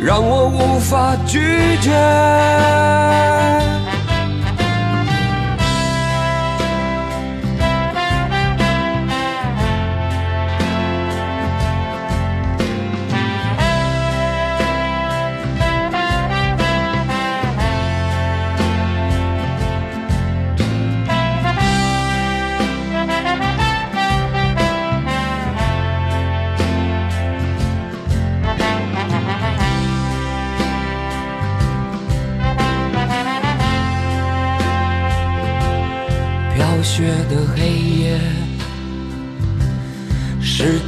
让我无法拒绝。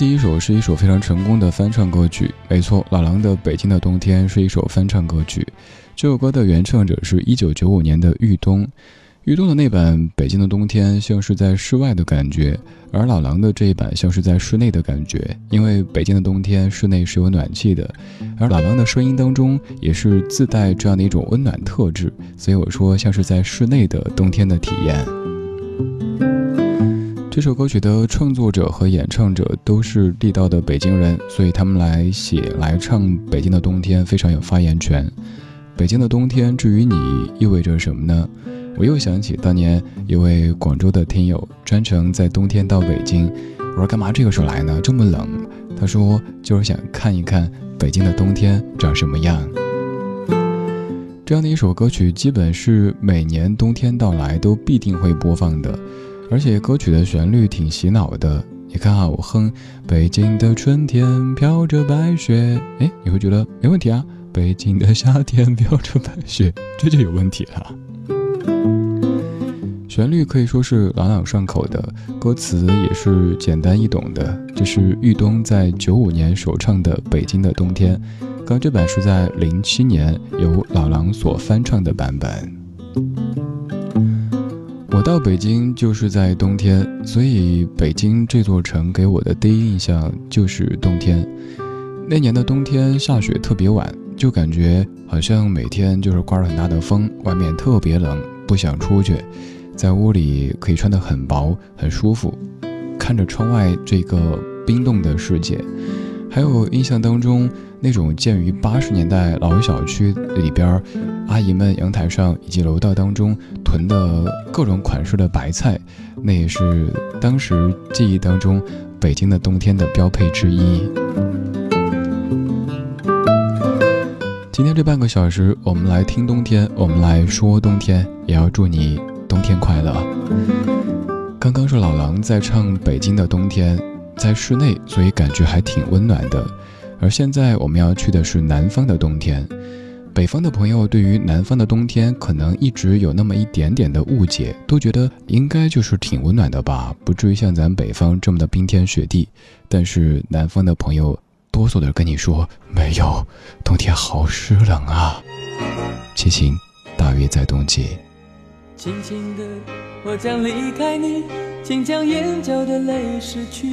第一首是一首非常成功的翻唱歌曲，没错，老狼的《北京的冬天》是一首翻唱歌曲。这首歌的原唱者是一九九五年的玉东，玉东的那版《北京的冬天》像是在室外的感觉，而老狼的这一版像是在室内的感觉。因为《北京的冬天》室内是有暖气的，而老狼的声音当中也是自带这样的一种温暖特质，所以我说像是在室内的冬天的体验。这首歌曲的创作者和演唱者都是地道的北京人，所以他们来写来唱《北京的冬天》非常有发言权。北京的冬天，至于你意味着什么呢？我又想起当年一位广州的听友专程在冬天到北京，我说干嘛这个时候来呢？这么冷。他说就是想看一看北京的冬天长什么样。这样的一首歌曲，基本是每年冬天到来都必定会播放的。而且歌曲的旋律挺洗脑的，你看啊，我哼“北京的春天飘着白雪”，哎，你会觉得没问题啊。北京的夏天飘着白雪，这就有问题了。旋律可以说是朗朗上口的，歌词也是简单易懂的。这是豫东在九五年首唱的《北京的冬天》，刚这版是在零七年由老狼所翻唱的版本。我到北京就是在冬天，所以北京这座城给我的第一印象就是冬天。那年的冬天下雪特别晚，就感觉好像每天就是刮着很大的风，外面特别冷，不想出去，在屋里可以穿得很薄，很舒服，看着窗外这个冰冻的世界。还有印象当中那种建于八十年代老小区里边，阿姨们阳台上以及楼道当中囤的各种款式的白菜，那也是当时记忆当中北京的冬天的标配之一。今天这半个小时，我们来听冬天，我们来说冬天，也要祝你冬天快乐。刚刚是老狼在唱《北京的冬天》。在室内，所以感觉还挺温暖的。而现在我们要去的是南方的冬天。北方的朋友对于南方的冬天可能一直有那么一点点的误解，都觉得应该就是挺温暖的吧，不至于像咱北方这么的冰天雪地。但是南方的朋友哆嗦的跟你说，没有，冬天好湿冷啊。七情大约在冬季。轻轻的，我将离开你，请将眼角的泪拭去。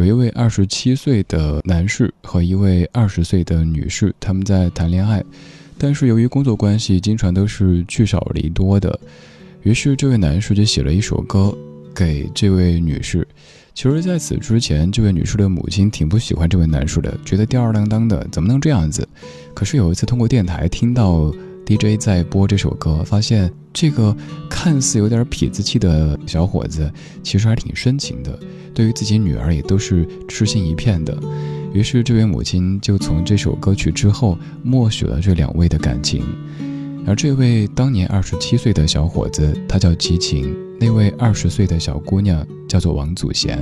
有一位二十七岁的男士和一位二十岁的女士，他们在谈恋爱，但是由于工作关系，经常都是聚少离多的。于是这位男士就写了一首歌。给这位女士，其实在此之前，这位女士的母亲挺不喜欢这位男士的，觉得吊儿郎当的，怎么能这样子？可是有一次通过电台听到 DJ 在播这首歌，发现这个看似有点痞子气的小伙子，其实还挺深情的，对于自己女儿也都是痴心一片的。于是这位母亲就从这首歌曲之后默许了这两位的感情。而这位当年二十七岁的小伙子，他叫齐秦；那位二十岁的小姑娘叫做王祖贤。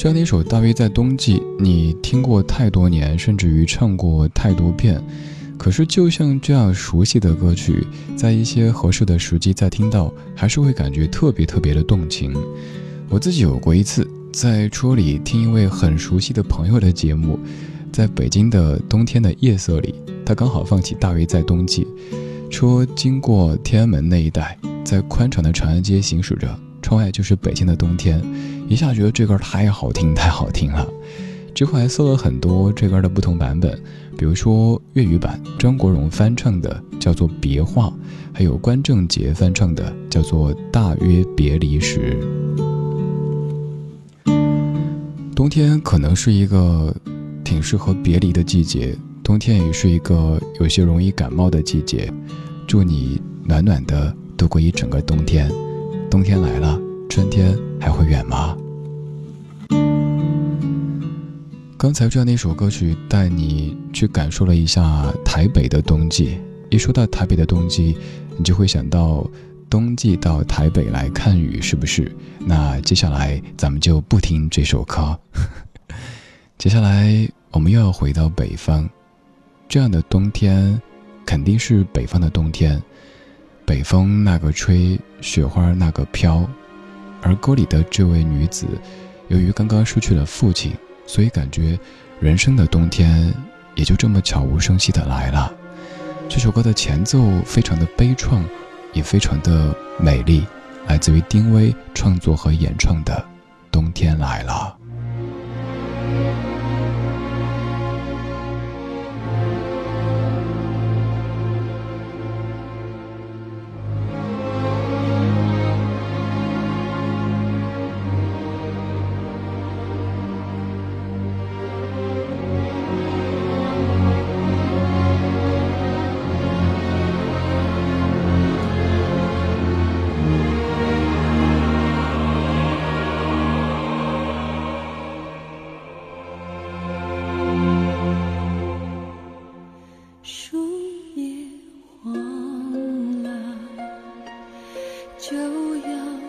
这样的一首《大约在冬季》，你听过太多年，甚至于唱过太多遍，可是就像这样熟悉的歌曲，在一些合适的时机再听到，还是会感觉特别特别的动情。我自己有过一次，在车里听一位很熟悉的朋友的节目。在北京的冬天的夜色里，他刚好放起《大约在冬季》，车经过天安门那一带，在宽敞的长安街行驶着，窗外就是北京的冬天，一下觉得这歌太好听，太好听了。之后还搜了很多这歌的不同版本，比如说粤语版张国荣翻唱的叫做《别话》，还有关正杰翻唱的叫做《大约别离时》。冬天可能是一个。挺适合别离的季节，冬天也是一个有些容易感冒的季节。祝你暖暖的度过一整个冬天。冬天来了，春天还会远吗？刚才这样的一首歌曲，带你去感受了一下台北的冬季。一说到台北的冬季，你就会想到冬季到台北来看雨，是不是？那接下来咱们就不听这首歌，接下来。我们又要回到北方，这样的冬天，肯定是北方的冬天。北风那个吹，雪花那个飘，而歌里的这位女子，由于刚刚失去了父亲，所以感觉人生的冬天也就这么悄无声息的来了。这首歌的前奏非常的悲怆，也非常的美丽，来自于丁薇创作和演唱的《冬天来了》。就要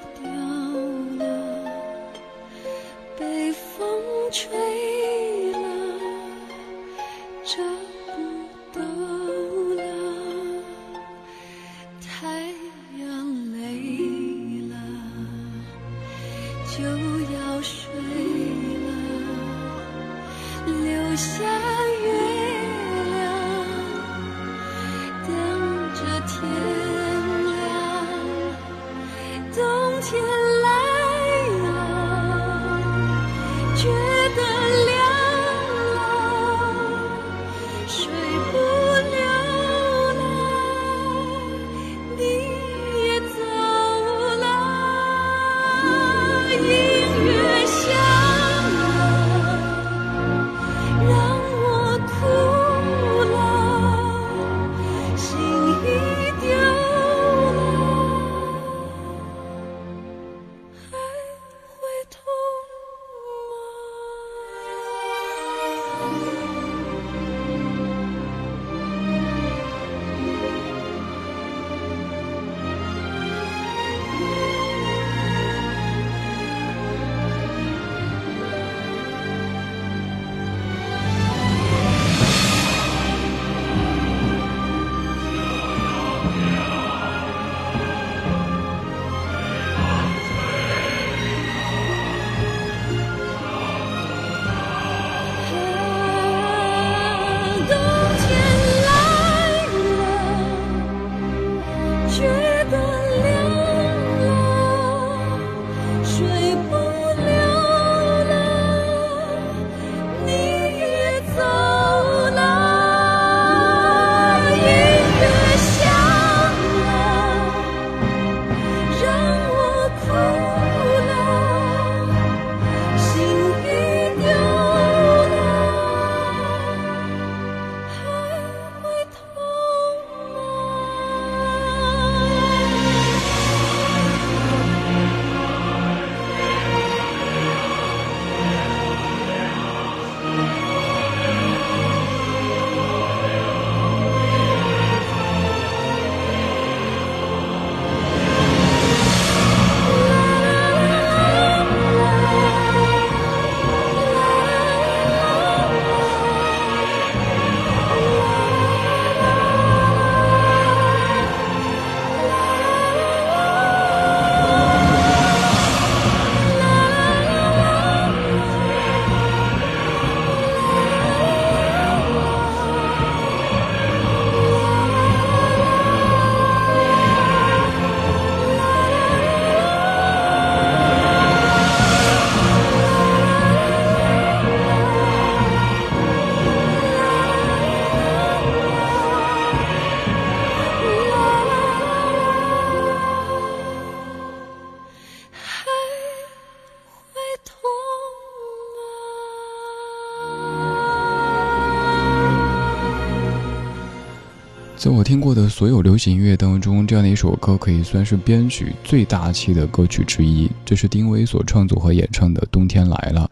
在我听过的所有流行音乐当中，这样的一首歌可以算是编曲最大气的歌曲之一。这是丁薇所创作和演唱的《冬天来了》。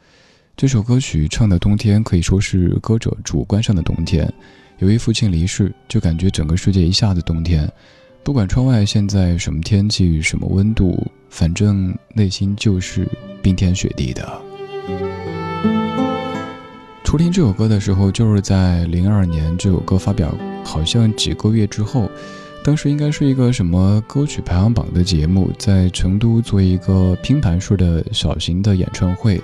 这首歌曲唱的冬天可以说是歌者主观上的冬天。由于父亲离世，就感觉整个世界一下子冬天。不管窗外现在什么天气、什么温度，反正内心就是冰天雪地的。初听这首歌的时候，就是在零二年这首歌发表。好像几个月之后，当时应该是一个什么歌曲排行榜的节目，在成都做一个拼盘式的小型的演唱会。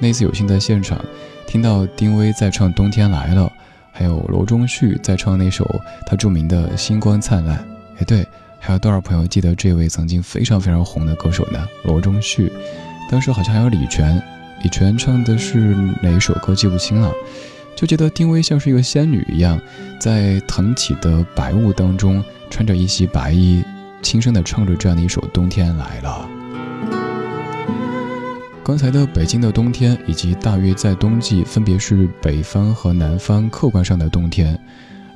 那次有幸在现场听到丁薇在唱《冬天来了》，还有罗中旭在唱那首他著名的《星光灿烂》。哎，对，还有多少朋友记得这位曾经非常非常红的歌手呢？罗中旭，当时好像还有李泉，李泉唱的是哪一首歌记不清了。就觉得丁薇像是一个仙女一样，在腾起的白雾当中，穿着一袭白衣，轻声地唱着这样的一首《冬天来了》。刚才的《北京的冬天》以及《大约在冬季》，分别是北方和南方客观上的冬天，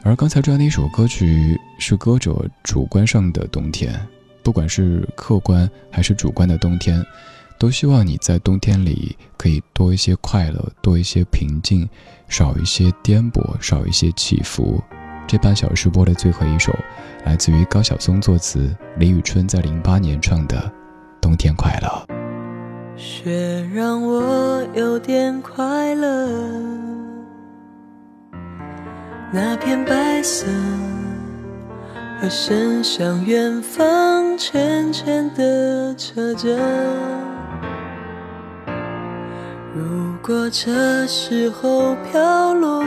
而刚才这样的一首歌曲是歌者主观上的冬天。不管是客观还是主观的冬天。都希望你在冬天里可以多一些快乐，多一些平静，少一些颠簸，少一些起伏。这半小时播的最后一首，来自于高晓松作词，李宇春在零八年唱的《冬天快乐》。雪让我有点快乐，那片白色和伸向远方，浅浅的扯着。如果这时候飘落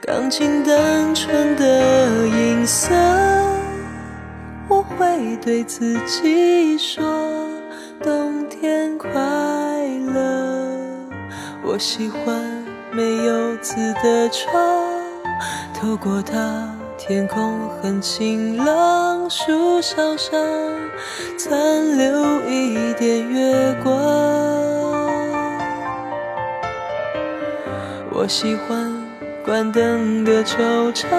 钢琴单纯的音色，我会对自己说：冬天快乐。我喜欢没有字的窗，透过它，天空很晴朗，树梢上残留一点月光。我喜欢关灯的球场，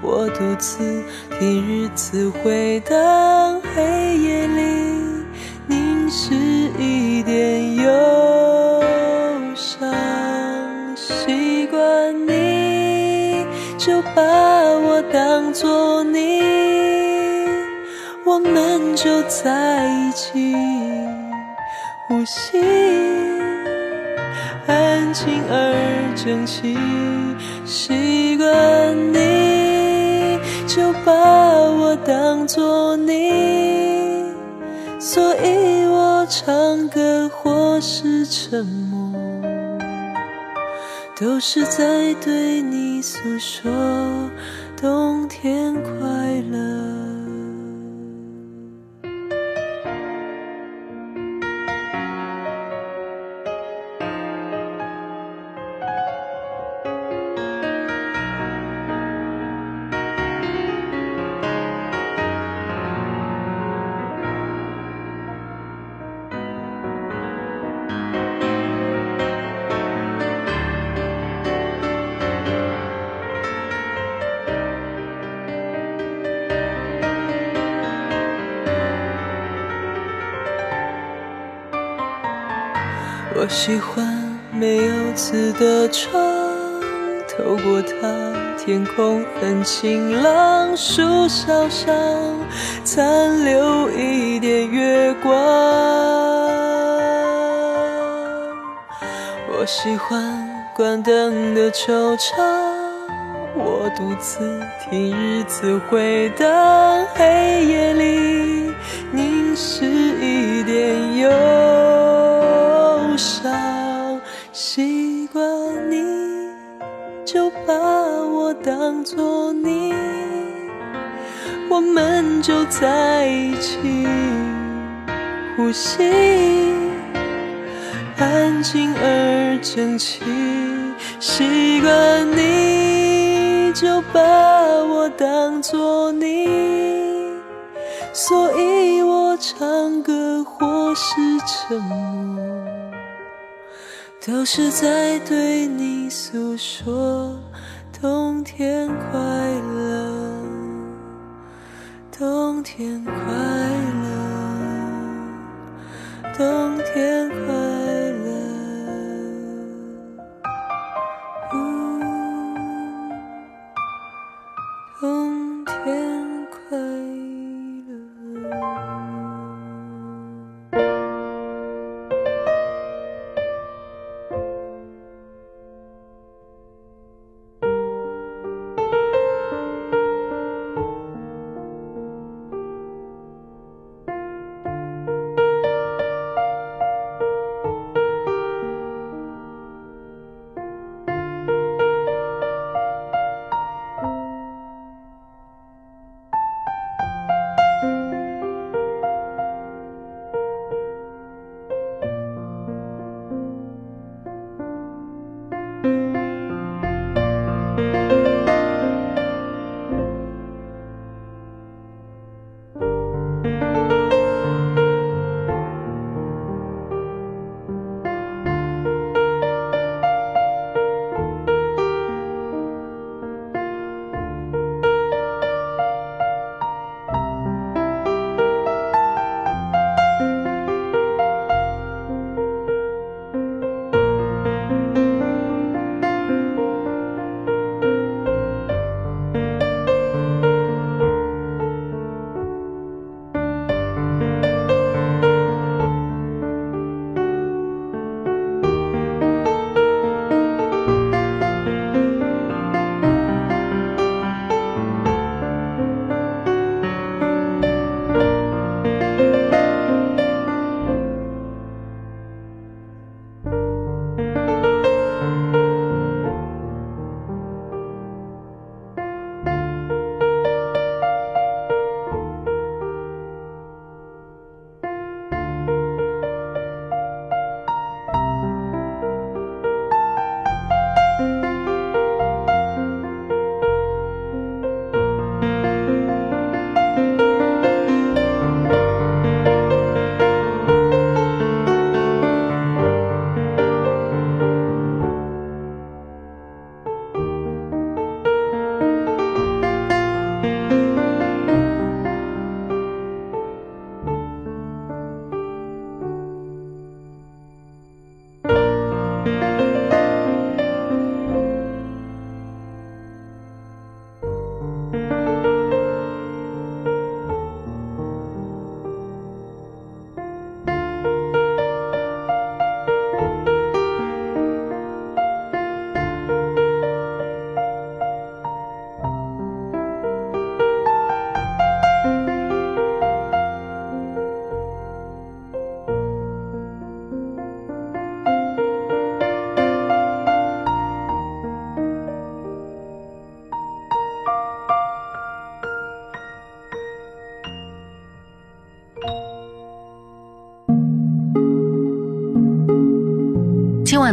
我独自听日子回荡，黑夜里凝视一点忧伤。习惯你就把我当作你，我们就在一起呼吸。轻而整齐，习惯你就把我当作你，所以我唱歌或是沉默，都是在对你诉说冬天快乐。没有字的窗，透过它，天空很晴朗，树梢上残留一点月光。我喜欢关灯的惆怅，我独自听日子回荡，黑夜里凝视一点忧。伤，把我当作你，我们就在一起呼吸，安静而整齐。习惯你就把我当作你，所以我唱歌或是沉默。都是在对你诉说冬天快乐，冬天快乐，冬天快乐。